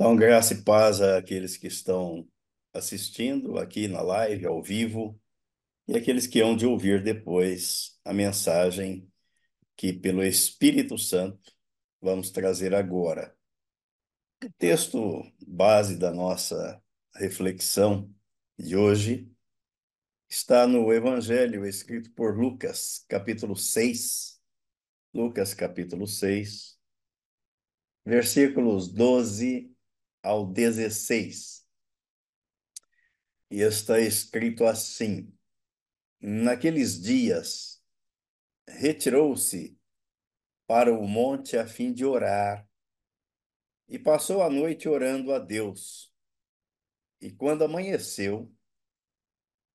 Então, graça e paz àqueles que estão assistindo aqui na live, ao vivo, e aqueles que hão de ouvir depois a mensagem que, pelo Espírito Santo, vamos trazer agora. O texto base da nossa reflexão de hoje está no Evangelho escrito por Lucas, capítulo 6. Lucas, capítulo 6, versículos 12 ao 16. E está escrito assim: Naqueles dias, retirou-se para o monte a fim de orar, e passou a noite orando a Deus. E quando amanheceu,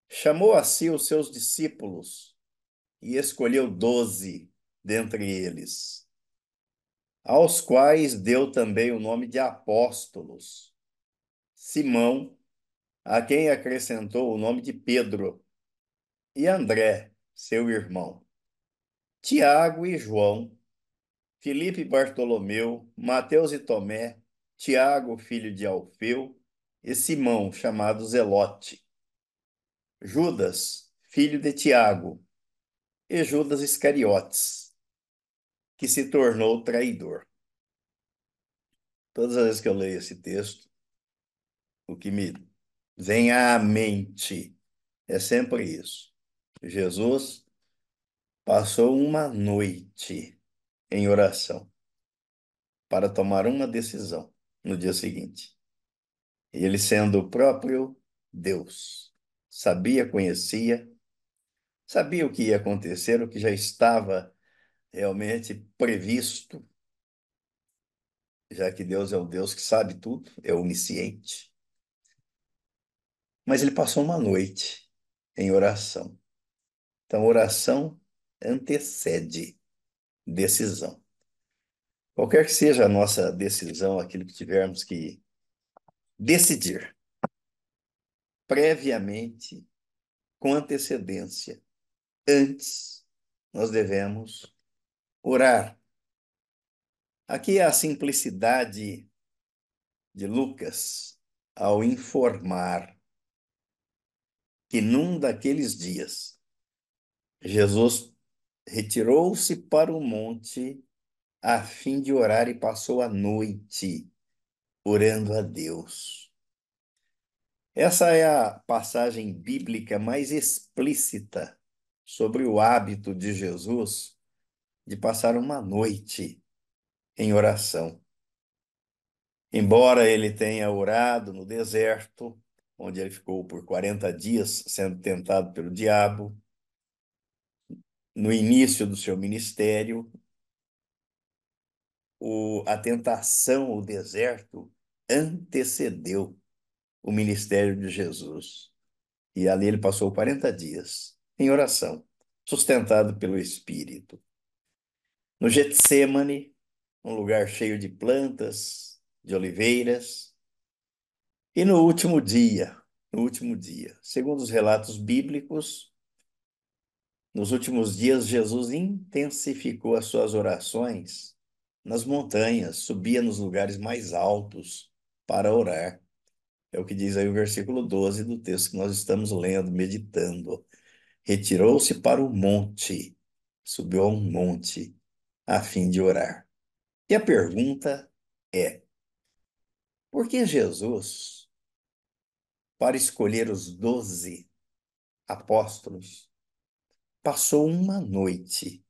chamou a si os seus discípulos e escolheu doze dentre eles aos quais deu também o nome de apóstolos. Simão, a quem acrescentou o nome de Pedro, e André, seu irmão, Tiago e João, Filipe e Bartolomeu, Mateus e Tomé, Tiago, filho de Alfeu, e Simão, chamado Zelote, Judas, filho de Tiago, e Judas Iscariotes, que se tornou traidor. Todas as vezes que eu leio esse texto, o que me vem à mente é sempre isso. Jesus passou uma noite em oração para tomar uma decisão no dia seguinte. Ele, sendo o próprio Deus, sabia, conhecia, sabia o que ia acontecer, o que já estava realmente previsto, já que Deus é o Deus que sabe tudo, é onisciente. Mas ele passou uma noite em oração. Então, oração antecede decisão. Qualquer que seja a nossa decisão, aquilo que tivermos que decidir previamente, com antecedência, antes, nós devemos orar. Aqui é a simplicidade de Lucas ao informar que num daqueles dias Jesus retirou-se para o monte a fim de orar e passou a noite orando a Deus. Essa é a passagem bíblica mais explícita sobre o hábito de Jesus de passar uma noite em oração. Embora ele tenha orado no deserto, onde ele ficou por 40 dias sendo tentado pelo diabo, no início do seu ministério, o, a tentação, o deserto, antecedeu o ministério de Jesus. E ali ele passou 40 dias em oração, sustentado pelo Espírito no Getsemane, um lugar cheio de plantas, de oliveiras. E no último dia, no último dia, segundo os relatos bíblicos, nos últimos dias Jesus intensificou as suas orações nas montanhas, subia nos lugares mais altos para orar. É o que diz aí o versículo 12 do texto que nós estamos lendo, meditando. Retirou-se para o monte, subiu a um monte a fim de orar. E a pergunta é: por que Jesus, para escolher os doze apóstolos, passou uma noite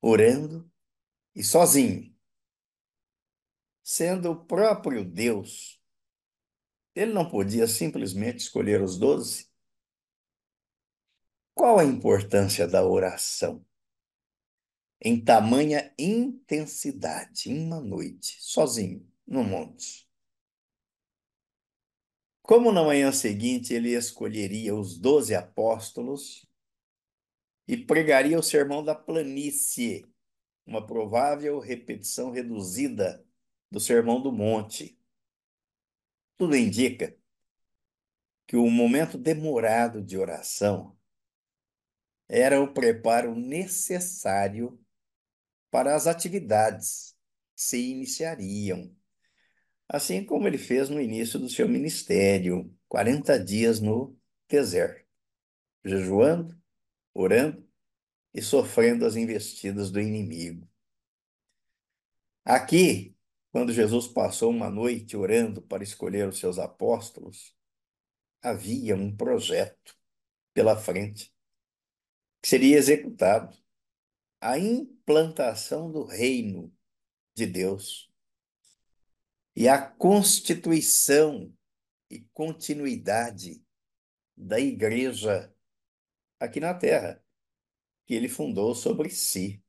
orando e sozinho, sendo o próprio Deus? Ele não podia simplesmente escolher os doze? Qual a importância da oração? Em tamanha intensidade, em uma noite, sozinho, no monte. Como na manhã seguinte ele escolheria os doze apóstolos e pregaria o sermão da planície, uma provável repetição reduzida do sermão do monte. Tudo indica que o momento demorado de oração era o preparo necessário para as atividades que se iniciariam. assim como ele fez no início do seu ministério, 40 dias no deserto, jejuando, orando e sofrendo as investidas do inimigo. Aqui, quando Jesus passou uma noite orando para escolher os seus apóstolos, havia um projeto pela frente que seria executado a implantação do reino de Deus e a constituição e continuidade da igreja aqui na terra, que ele fundou sobre si,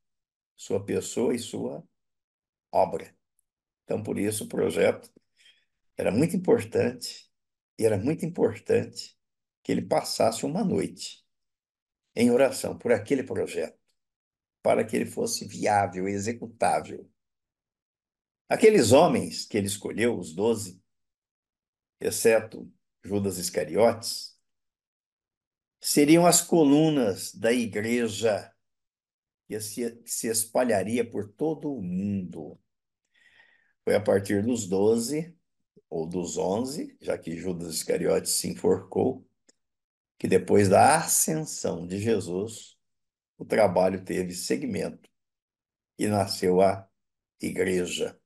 sua pessoa e sua obra. Então, por isso, o projeto era muito importante, e era muito importante que ele passasse uma noite em oração por aquele projeto, para que ele fosse viável, executável. Aqueles homens que ele escolheu, os doze, exceto Judas Iscariotes, seriam as colunas da igreja que se, espalharia por todo o mundo. Foi a partir dos doze ou dos onze, já que Judas Iscariotes se enforcou, que depois da ascensão de Jesus, o trabalho teve segmento e nasceu a igreja.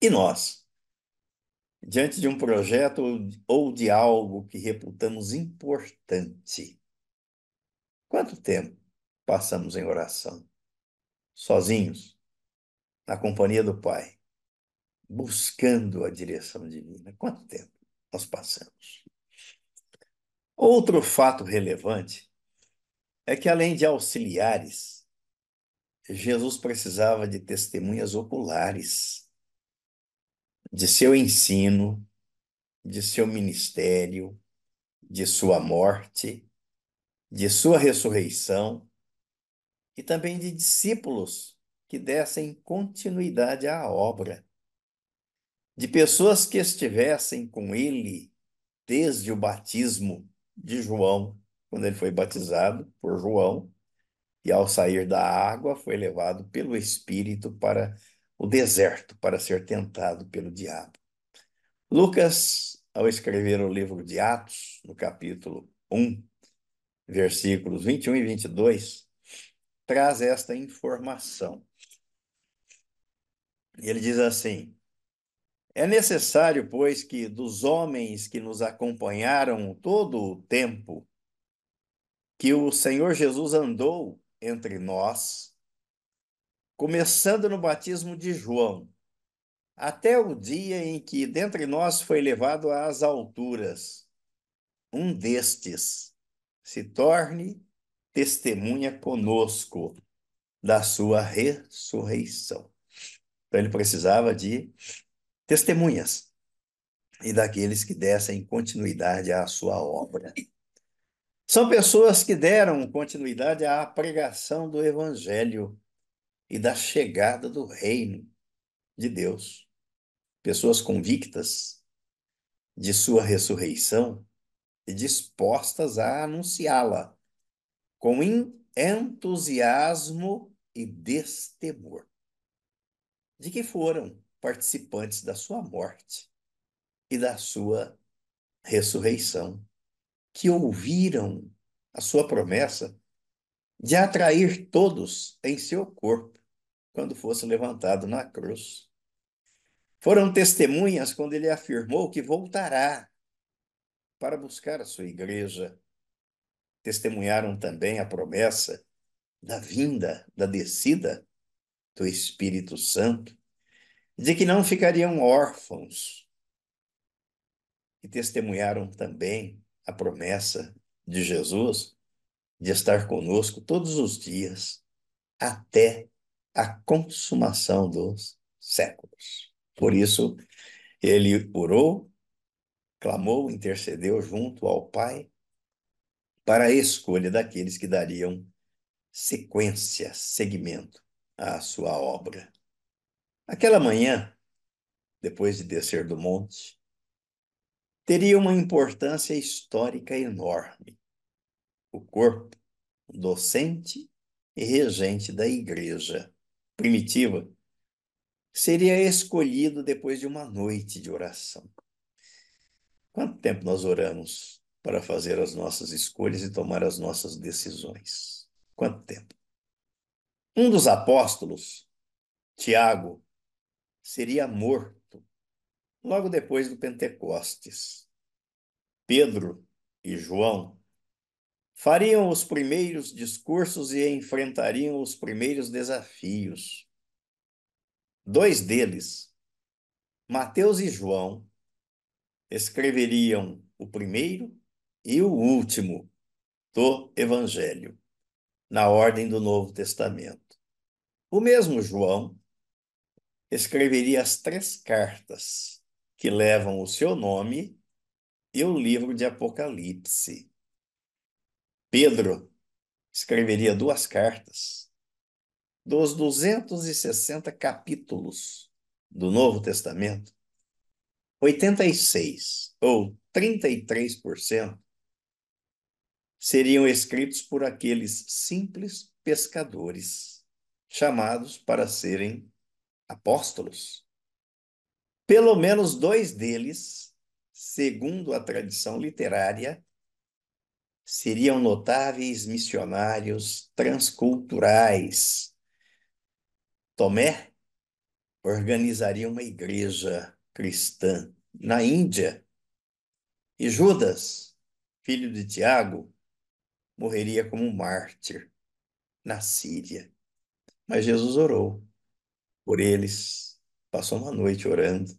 E nós, diante de um projeto ou de algo que reputamos importante, quanto tempo passamos em oração? Sozinhos? na companhia do Pai, buscando a direção divina. Quanto tempo nós passamos? Outro fato relevante é que, além de auxiliares, Jesus precisava de testemunhas oculares de seu ensino, de seu ministério, de sua morte, de sua ressurreição e também de discípulos que dessem continuidade à obra, de pessoas que estivessem com ele desde o batismo de João, quando ele foi batizado por João, e ao sair da água foi levado pelo Espírito para o deserto para ser tentado pelo diabo. Lucas, ao escrever o livro de Atos, no capítulo 1, versículos 21 e 22, traz esta informação. Ele diz assim: É necessário, pois, que dos homens que nos acompanharam todo o tempo que o Senhor Jesus andou entre nós, começando no batismo de João, até o dia em que dentre nós foi levado às alturas, um destes se torne testemunha conosco da sua ressurreição. Então ele precisava de testemunhas e daqueles que dessem continuidade à sua obra. São pessoas que deram continuidade à pregação do Evangelho e da chegada do reino de Deus. Pessoas convictas de sua ressurreição e dispostas a anunciá-la com entusiasmo e destemor de que foram participantes da sua morte e da sua ressurreição, que ouviram a sua promessa de atrair todos em seu corpo quando fosse levantado na cruz. Foram testemunhas quando ele afirmou que voltará para buscar a sua igreja. Testemunharam também a promessa da vinda, da descida do Espírito Santo, de que não ficariam órfãos. E testemunharam também a promessa de Jesus de estar conosco todos os dias até a consumação dos séculos. Por isso, ele orou, clamou, intercedeu junto ao Pai para a escolha daqueles que dariam sequência, segmento à sua obra. Aquela manhã, depois de descer do monte, teria uma importância histórica enorme. O corpo docente e regente da igreja primitiva seria escolhido depois de uma noite de oração. Quanto tempo nós oramos para fazer as nossas escolhas e tomar as nossas decisões? Quanto tempo? Um dos apóstolos, Tiago, seria morto logo depois do Pentecostes. Pedro e João fariam os primeiros discursos e enfrentariam os primeiros desafios. Dois deles, Mateus e João, escreveriam o primeiro e o último do Evangelho, na ordem do Novo Testamento. O mesmo João escreveria as três cartas que levam o seu nome e o livro de Apocalipse. Pedro escreveria duas cartas dos 260 capítulos do Novo Testamento 86 ou 33% seriam escritos por aqueles simples pescadores chamados para serem apóstolos. Pelo menos dois deles, segundo a tradição literária, seriam notáveis missionários transculturais. Tomé organizaria uma igreja cristã na Índia. E Judas, filho de Tiago, morreria como mártir na Síria. Mas Jesus orou por eles, passou uma noite orando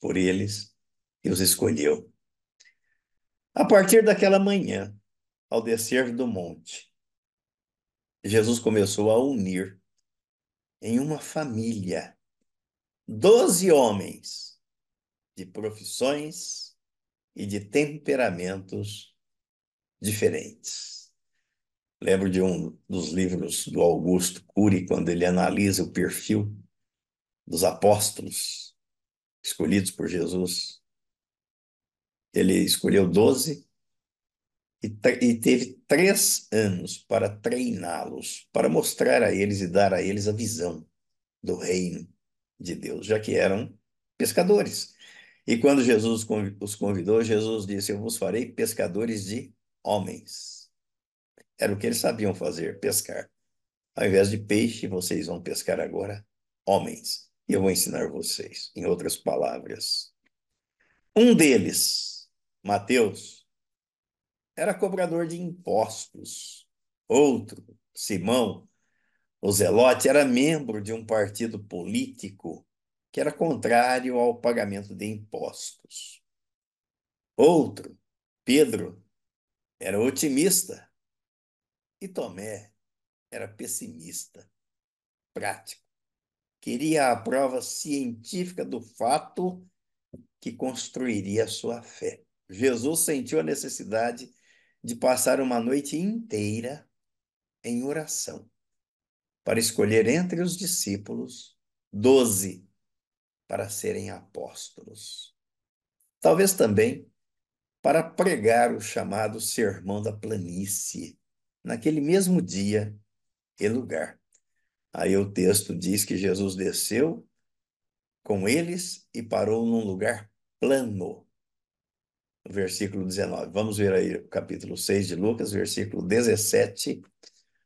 por eles e os escolheu. A partir daquela manhã, ao descer do monte, Jesus começou a unir em uma família doze homens de profissões e de temperamentos diferentes. Lembro de um dos livros do Augusto Cury, quando ele analisa o perfil dos apóstolos escolhidos por Jesus. Ele escolheu doze e, e teve três anos para treiná-los, para mostrar a eles e dar a eles a visão do reino de Deus, já que eram pescadores. E quando Jesus os convidou, Jesus disse: Eu vos farei pescadores de homens. Era o que eles sabiam fazer, pescar. Ao invés de peixe, vocês vão pescar agora homens. E eu vou ensinar vocês, em outras palavras. Um deles, Mateus, era cobrador de impostos. Outro, Simão, o Zelote, era membro de um partido político que era contrário ao pagamento de impostos. Outro, Pedro, era otimista e Tomé era pessimista, prático. Queria a prova científica do fato que construiria a sua fé. Jesus sentiu a necessidade de passar uma noite inteira em oração para escolher entre os discípulos doze para serem apóstolos. Talvez também para pregar o chamado Sermão da Planície, naquele mesmo dia e lugar. Aí o texto diz que Jesus desceu com eles e parou num lugar plano. Versículo 19. Vamos ver aí o capítulo 6 de Lucas, versículo 17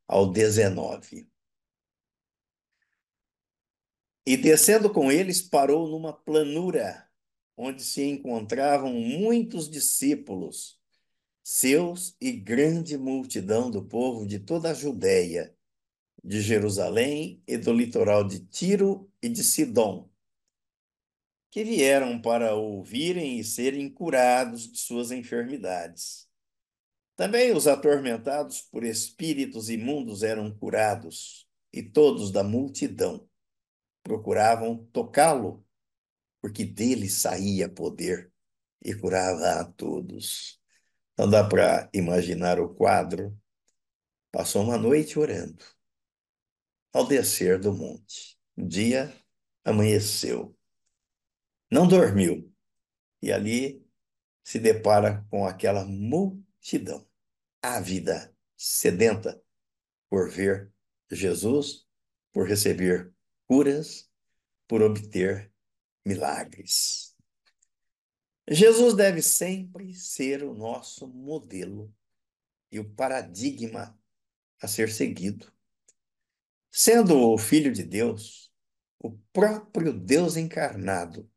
ao 19. E descendo com eles, parou numa planura, onde se encontravam muitos discípulos, seus e grande multidão do povo de toda a Judéia, de Jerusalém e do litoral de Tiro e de Sidom, que vieram para ouvirem e serem curados de suas enfermidades. Também os atormentados por espíritos imundos eram curados, e todos da multidão procuravam tocá-lo, porque dele saía poder e curava a todos. Não dá para imaginar o quadro. Passou uma noite orando. Ao descer do monte, o dia amanheceu. Não dormiu. E ali se depara com aquela multidão ávida, sedenta por ver Jesus, por receber curas por obter milagres. Jesus deve sempre ser o nosso modelo e o paradigma a ser seguido. Sendo o Filho de Deus, o próprio Deus encarnado,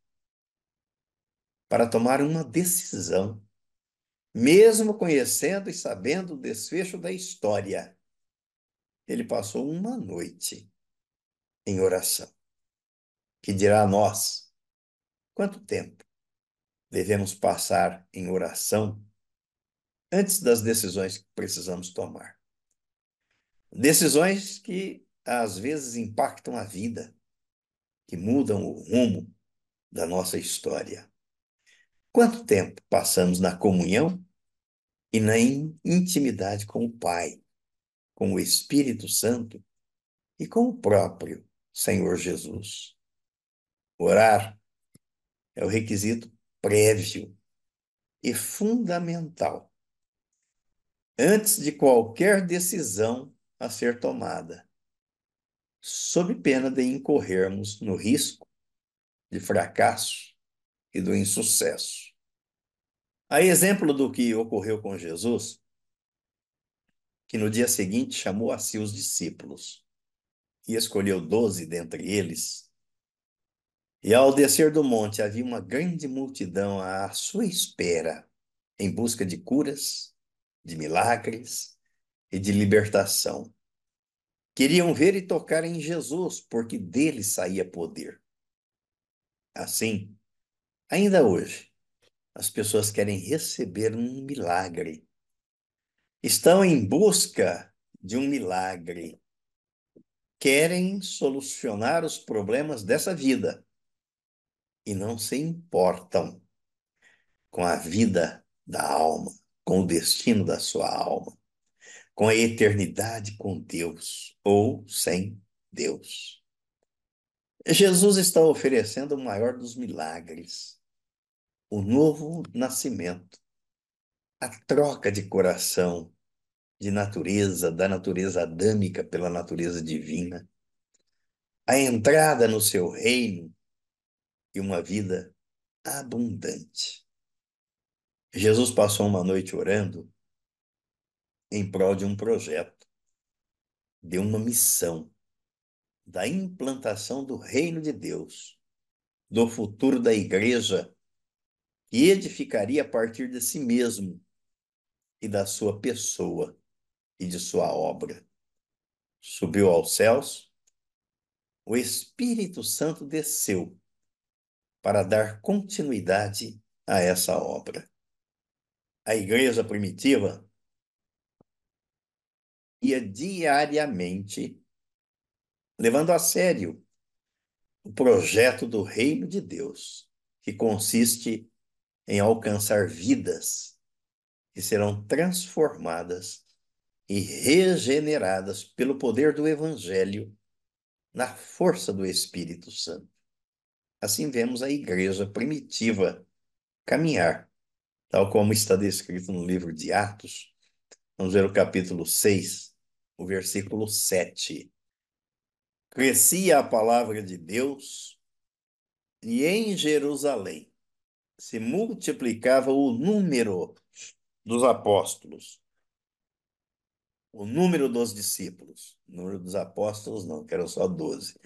para tomar uma decisão, mesmo conhecendo e sabendo o desfecho da história. Ele passou uma noite em oração. Que dirá a nós quanto tempo devemos passar em oração antes das decisões que precisamos tomar. Decisões que às vezes impactam a vida, que mudam o rumo da nossa história. Quanto tempo passamos na comunhão e na intimidade com o Pai, com o Espírito Santo e com o próprio Senhor Jesus? Orar é o requisito prévio e fundamental antes de qualquer decisão a ser tomada, sob pena de incorrermos no risco de fracasso e do insucesso. A exemplo do que ocorreu com Jesus, que no dia seguinte chamou a si os discípulos e escolheu doze dentre eles. E ao descer do monte havia uma grande multidão à sua espera, em busca de curas de milagres e de libertação. Queriam ver e tocar em Jesus, porque dele saía poder. Assim, ainda hoje, as pessoas querem receber um milagre. Estão em busca de um milagre. Querem solucionar os problemas dessa vida e não se importam com a vida da alma com o destino da sua alma, com a eternidade com Deus ou sem Deus. Jesus está oferecendo o maior dos milagres, o novo nascimento, a troca de coração, de natureza, da natureza adâmica pela natureza divina, a entrada no seu reino e uma vida abundante. Jesus passou uma noite orando em prol de um projeto, de uma missão, da implantação do reino de Deus, do futuro da igreja, que edificaria a partir de si mesmo e da sua pessoa e de sua obra. Subiu aos céus, o Espírito Santo desceu para dar continuidade a essa obra a igreja primitiva ia diariamente levando a sério o projeto do reino de Deus, que consiste em alcançar vidas que serão transformadas e regeneradas pelo poder do Evangelho na força do Espírito Santo. Assim vemos a igreja primitiva caminhar tal como está descrito no livro de Atos. Vamos ver o capítulo 6, o versículo 7. Crescia a palavra de Deus e em Jerusalém se multiplicava o número dos apóstolos, o número dos discípulos. O número dos apóstolos não, que eram só doze.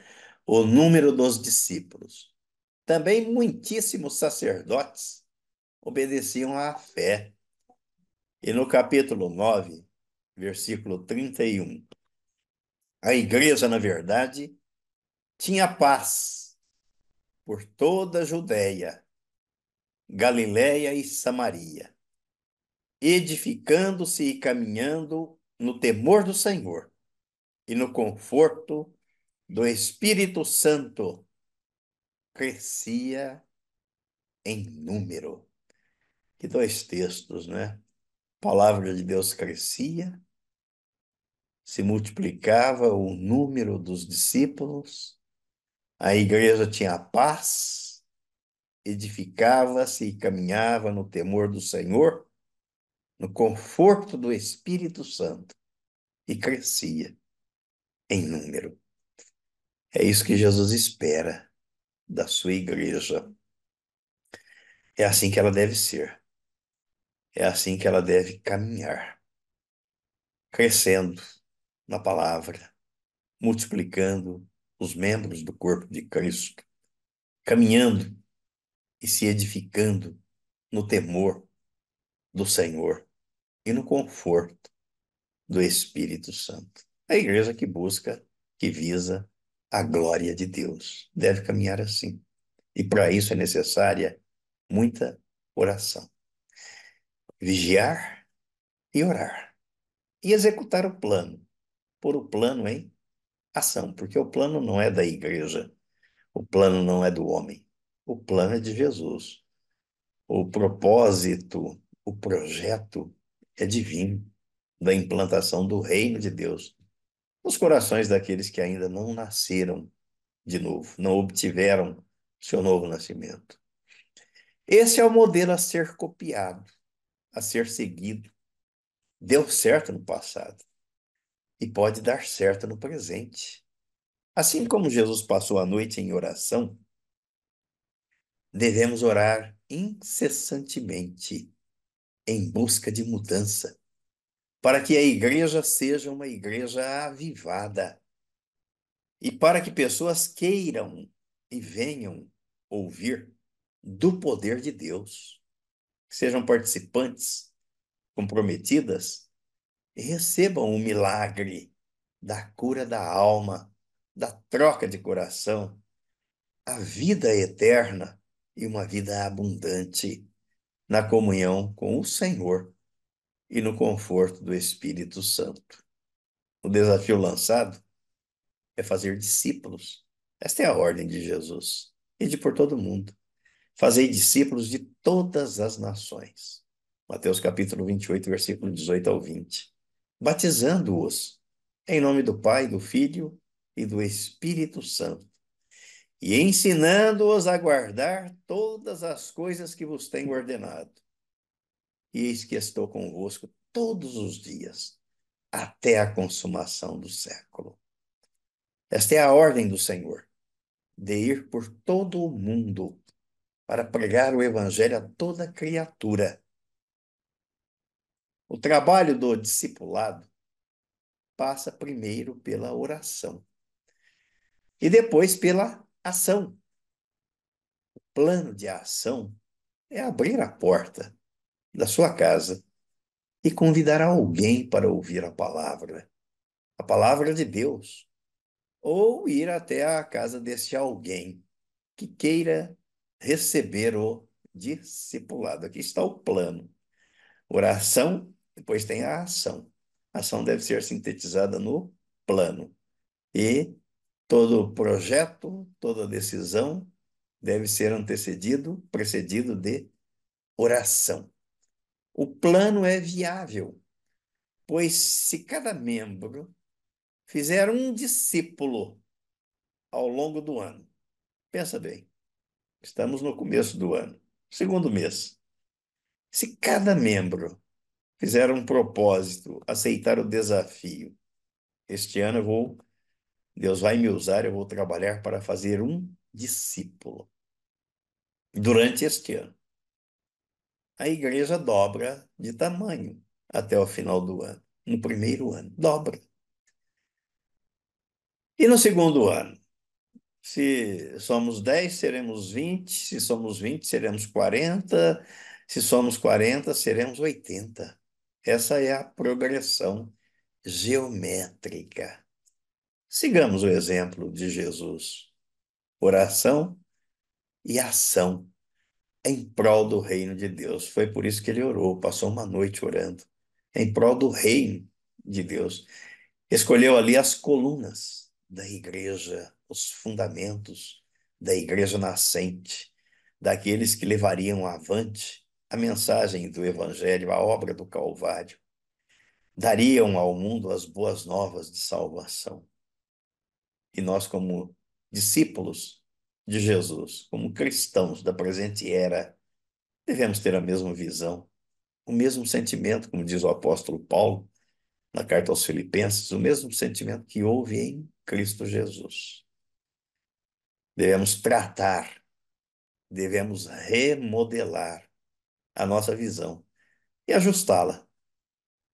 O número dos discípulos. Também muitíssimos sacerdotes obedeciam à fé. E no capítulo 9, versículo 31, a igreja, na verdade, tinha paz por toda a Judéia, Galiléia e Samaria, edificando-se e caminhando no temor do Senhor e no conforto do Espírito Santo, crescia em número. Que dois textos, né? A palavra de Deus crescia, se multiplicava o número dos discípulos, a igreja tinha paz, edificava-se e caminhava no temor do Senhor, no conforto do Espírito Santo e crescia em número. É isso que Jesus espera da sua igreja. É assim que ela deve ser. É assim que ela deve caminhar, crescendo na palavra, multiplicando os membros do corpo de Cristo, caminhando e se edificando no temor do Senhor e no conforto do Espírito Santo. A igreja que busca, que visa a glória de Deus, deve caminhar assim. E para isso é necessária muita oração. Vigiar e orar. E executar o plano. Pôr o plano em ação, porque o plano não é da igreja, o plano não é do homem, o plano é de Jesus. O propósito, o projeto é divino da implantação do reino de Deus nos corações daqueles que ainda não nasceram de novo, não obtiveram seu novo nascimento. Esse é o modelo a ser copiado, a ser seguido. Deu certo no passado e pode dar certo no presente. Assim como Jesus passou a noite em oração, devemos orar incessantemente em busca de mudança, para que a igreja seja uma igreja avivada e para que pessoas queiram e venham ouvir do poder de Deus, que sejam participantes comprometidas recebam o milagre da cura da alma, da troca de coração, a vida eterna e uma vida abundante na comunhão com o Senhor e no conforto do Espírito Santo. O desafio lançado é fazer discípulos. Esta é a ordem de Jesus e de por todo mundo. Fazei discípulos de todas as nações. Mateus capítulo 28, versículo 18 ao 20. Batizando-os em nome do Pai, do Filho e do Espírito Santo, e ensinando-os a guardar todas as coisas que vos tenho ordenado e eis que estou convosco todos os dias, até a consumação do século. Esta é a ordem do Senhor, de ir por todo o mundo para pregar o Evangelho a toda criatura. O trabalho do discipulado passa primeiro pela oração e depois pela ação. O plano de ação é abrir a porta da sua casa e convidar alguém para ouvir a palavra, a palavra de Deus, ou ir até a casa desse alguém que queira receber o discipulado. Aqui está o plano. Oração, depois tem a ação. A ação deve ser sintetizada no plano. E todo projeto, toda decisão deve ser antecedido, precedido de oração. O plano é viável, pois se cada membro fizer um discípulo ao longo do ano, pensa bem, estamos no começo do ano, segundo mês. Se cada membro fizer um propósito, aceitar o desafio, este ano eu vou, Deus vai me usar, eu vou trabalhar para fazer um discípulo durante este ano a igreja dobra de tamanho até o final do ano. No primeiro ano, dobra. E no segundo ano? Se somos 10, seremos 20. Se somos 20, seremos 40. Se somos 40, seremos 80. Essa é a progressão geométrica. Sigamos o exemplo de Jesus. Oração e ação em prol do reino de Deus. Foi por isso que ele orou, passou uma noite orando, em prol do reino de Deus. Escolheu ali as colunas da igreja, os fundamentos da igreja nascente, daqueles que levariam avante a mensagem do Evangelho, a obra do Calvário, dariam ao mundo as boas novas de salvação. E nós, como discípulos, de Jesus, como cristãos da presente era, devemos ter a mesma visão, o mesmo sentimento, como diz o apóstolo Paulo na carta aos Filipenses, o mesmo sentimento que houve em Cristo Jesus. devemos tratar, devemos remodelar a nossa visão e ajustá-la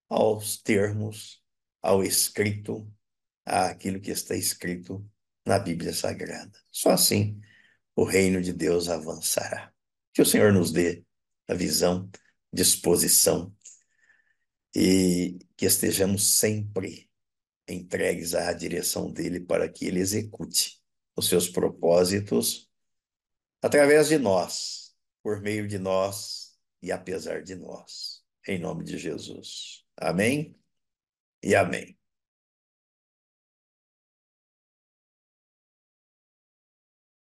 aos termos, ao escrito, àquilo que está escrito na Bíblia Sagrada. Só assim o reino de Deus avançará. Que o Senhor nos dê a visão, disposição e que estejamos sempre entregues à direção dele para que ele execute os seus propósitos através de nós, por meio de nós e apesar de nós. Em nome de Jesus. Amém e amém.